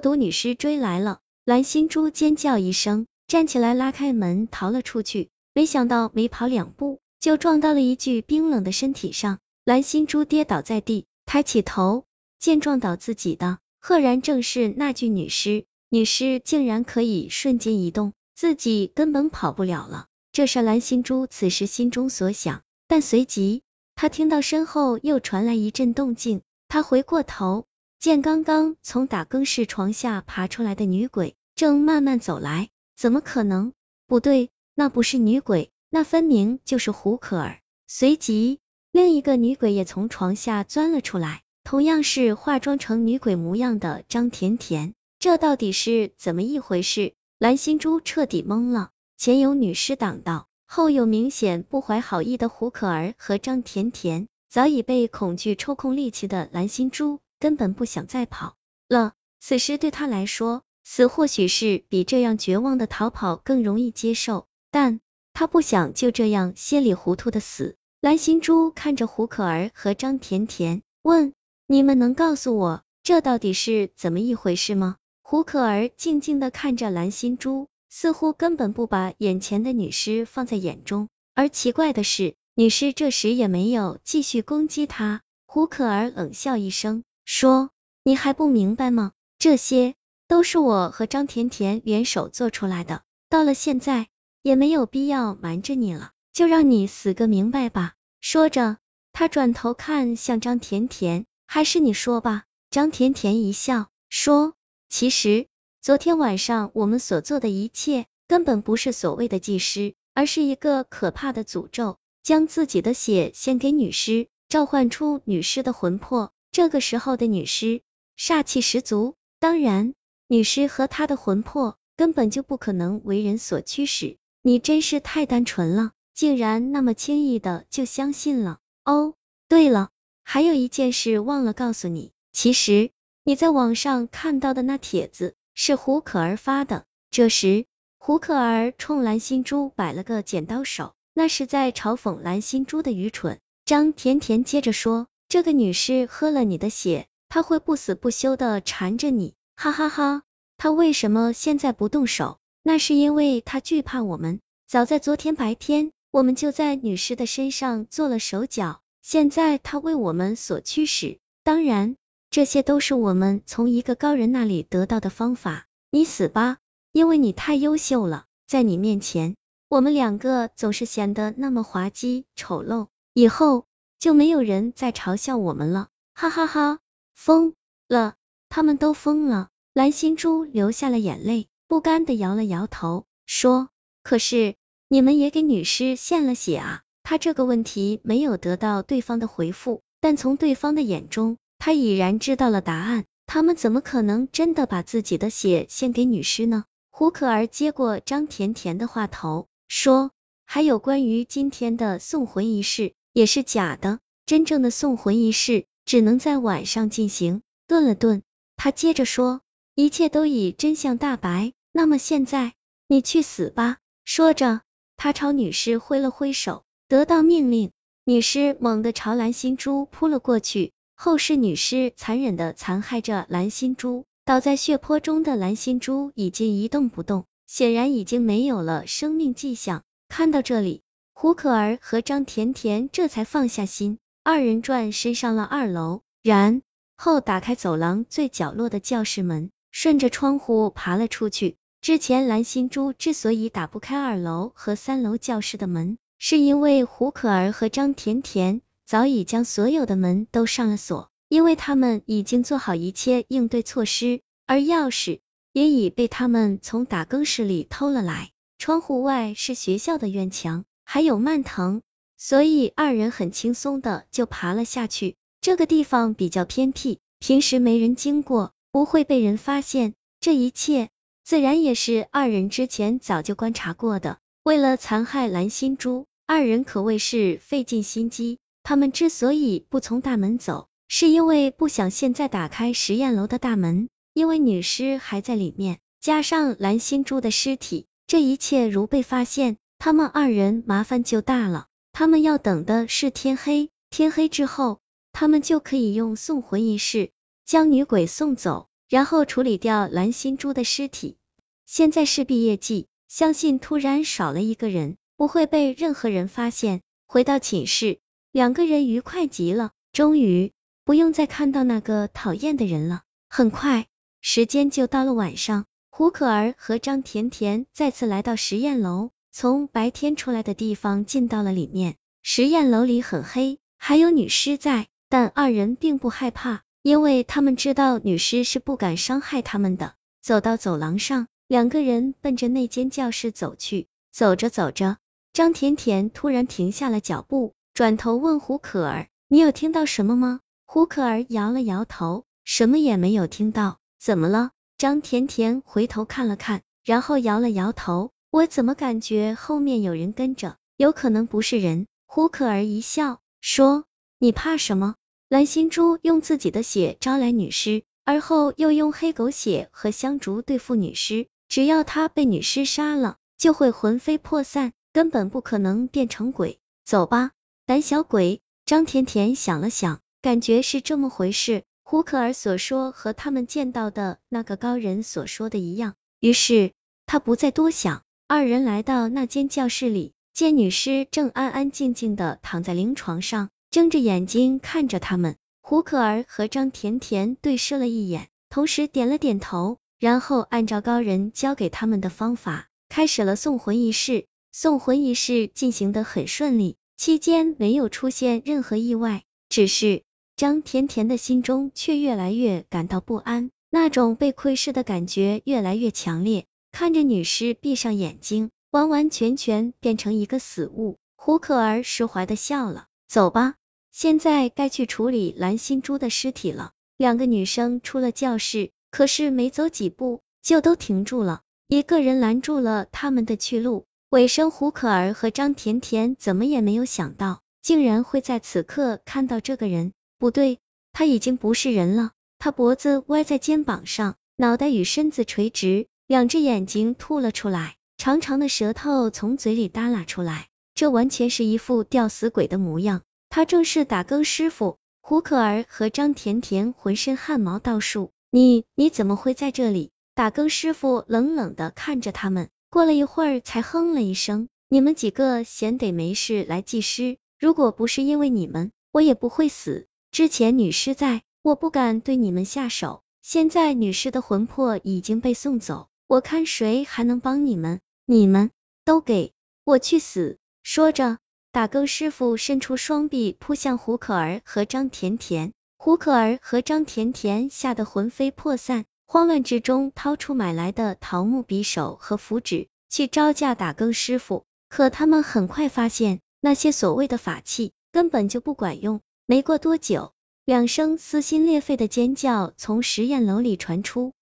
毒女尸追来了，蓝心珠尖叫一声，站起来拉开门逃了出去。没想到没跑两步，就撞到了一具冰冷的身体上。蓝心珠跌倒在地，抬起头，见撞倒自己的，赫然正是那具女尸。女尸竟然可以瞬间移动，自己根本跑不了了。这是蓝心珠此时心中所想，但随即她听到身后又传来一阵动静，她回过头，见刚刚从打更室床下爬出来的女鬼正慢慢走来。怎么可能？不对，那不是女鬼，那分明就是胡可儿。随即，另一个女鬼也从床下钻了出来，同样是化妆成女鬼模样的张甜甜。这到底是怎么一回事？蓝心珠彻底懵了。前有女尸挡道，后有明显不怀好意的胡可儿和张甜甜，早已被恐惧抽空力气的蓝心珠根本不想再跑了。此时对他来说，死或许是比这样绝望的逃跑更容易接受，但他不想就这样稀里糊涂的死。蓝心珠看着胡可儿和张甜甜，问：你们能告诉我这到底是怎么一回事吗？胡可儿静静的看着蓝心珠。似乎根本不把眼前的女尸放在眼中，而奇怪的是，女尸这时也没有继续攻击他。胡可儿冷笑一声，说：“你还不明白吗？这些都是我和张甜甜联手做出来的，到了现在也没有必要瞒着你了，就让你死个明白吧。”说着，他转头看向张甜甜，还是你说吧。张甜甜一笑，说：“其实。”昨天晚上我们所做的一切，根本不是所谓的祭师，而是一个可怕的诅咒，将自己的血献给女尸，召唤出女尸的魂魄。这个时候的女尸煞气十足，当然，女尸和她的魂魄根本就不可能为人所驱使。你真是太单纯了，竟然那么轻易的就相信了。哦，对了，还有一件事忘了告诉你，其实你在网上看到的那帖子。是胡可儿发的。这时，胡可儿冲蓝心珠摆了个剪刀手，那是在嘲讽蓝心珠的愚蠢。张甜甜接着说：“这个女尸喝了你的血，她会不死不休的缠着你，哈哈哈。她为什么现在不动手？那是因为她惧怕我们。早在昨天白天，我们就在女尸的身上做了手脚，现在她为我们所驱使。当然。”这些都是我们从一个高人那里得到的方法。你死吧，因为你太优秀了，在你面前，我们两个总是显得那么滑稽丑陋。以后就没有人再嘲笑我们了，哈哈哈！疯了，他们都疯了。蓝心珠流下了眼泪，不甘的摇了摇头，说：“可是你们也给女尸献了血啊？”他这个问题没有得到对方的回复，但从对方的眼中。他已然知道了答案，他们怎么可能真的把自己的血献给女尸呢？胡可儿接过张甜甜的话头，说：“还有关于今天的送魂仪式也是假的，真正的送魂仪式只能在晚上进行。”顿了顿，他接着说：“一切都已真相大白，那么现在你去死吧！”说着，他朝女尸挥了挥手，得到命令，女尸猛地朝蓝心珠扑了过去。后世女尸残忍的残害着蓝心珠，倒在血泊中的蓝心珠已经一动不动，显然已经没有了生命迹象。看到这里，胡可儿和张甜甜这才放下心，二人转身上了二楼，然后打开走廊最角落的教室门，顺着窗户爬了出去。之前蓝心珠之所以打不开二楼和三楼教室的门，是因为胡可儿和张甜甜。早已将所有的门都上了锁，因为他们已经做好一切应对措施，而钥匙也已被他们从打更室里偷了来。窗户外是学校的院墙，还有蔓藤，所以二人很轻松的就爬了下去。这个地方比较偏僻，平时没人经过，不会被人发现。这一切自然也是二人之前早就观察过的。为了残害蓝心珠，二人可谓是费尽心机。他们之所以不从大门走，是因为不想现在打开实验楼的大门，因为女尸还在里面，加上蓝心珠的尸体，这一切如被发现，他们二人麻烦就大了。他们要等的是天黑，天黑之后，他们就可以用送魂仪式将女鬼送走。然后处理掉蓝心珠的尸体。现在是毕业季，相信突然少了一个人，不会被任何人发现。回到寝室，两个人愉快极了，终于不用再看到那个讨厌的人了。很快，时间就到了晚上，胡可儿和张甜甜再次来到实验楼，从白天出来的地方进到了里面。实验楼里很黑，还有女尸在，但二人并不害怕，因为他们知道女尸是不敢伤害他们的。走到走廊上，两个人奔着那间教室走去。走着走着，张甜甜突然停下了脚步，转头问胡可儿：“你有听到什么吗？”胡可儿摇了摇头，什么也没有听到。怎么了？张甜甜回头看了看，然后摇了摇头：“我怎么感觉后面有人跟着？有可能不是人。”胡可儿一笑，说：“你怕什么？蓝心珠用自己的血招来女尸，而后又用黑狗血和香烛对付女尸，只要他被女尸杀了。”就会魂飞魄散，根本不可能变成鬼。走吧，胆小鬼。张甜甜想了想，感觉是这么回事。胡可儿所说和他们见到的那个高人所说的一样，于是他不再多想。二人来到那间教室里，见女尸正安安静静的躺在灵床上，睁着眼睛看着他们。胡可儿和张甜甜对视了一眼，同时点了点头，然后按照高人教给他们的方法。开始了送魂仪式，送魂仪式进行的很顺利，期间没有出现任何意外，只是张甜甜的心中却越来越感到不安，那种被窥视的感觉越来越强烈。看着女尸闭上眼睛，完完全全变成一个死物，胡可儿释怀的笑了。走吧，现在该去处理蓝心珠的尸体了。两个女生出了教室，可是没走几步就都停住了。一个人拦住了他们的去路，尾生胡可儿和张甜甜怎么也没有想到，竟然会在此刻看到这个人。不对，他已经不是人了。他脖子歪在肩膀上，脑袋与身子垂直，两只眼睛吐了出来，长长的舌头从嘴里耷拉出来，这完全是一副吊死鬼的模样。他正是打更师傅。胡可儿和张甜甜浑身汗毛倒竖，你你怎么会在这里？打更师傅冷冷的看着他们，过了一会儿才哼了一声：“你们几个闲得没事来祭师，如果不是因为你们，我也不会死。之前女尸在，我不敢对你们下手，现在女尸的魂魄已经被送走，我看谁还能帮你们？你们都给我去死！”说着，打更师傅伸出双臂扑向胡可儿和张甜甜，胡可儿和张甜甜吓得魂飞魄散。慌乱之中，掏出买来的桃木匕首和符纸，去招架打更师傅。可他们很快发现，那些所谓的法器根本就不管用。没过多久，两声撕心裂肺的尖叫从实验楼里传出，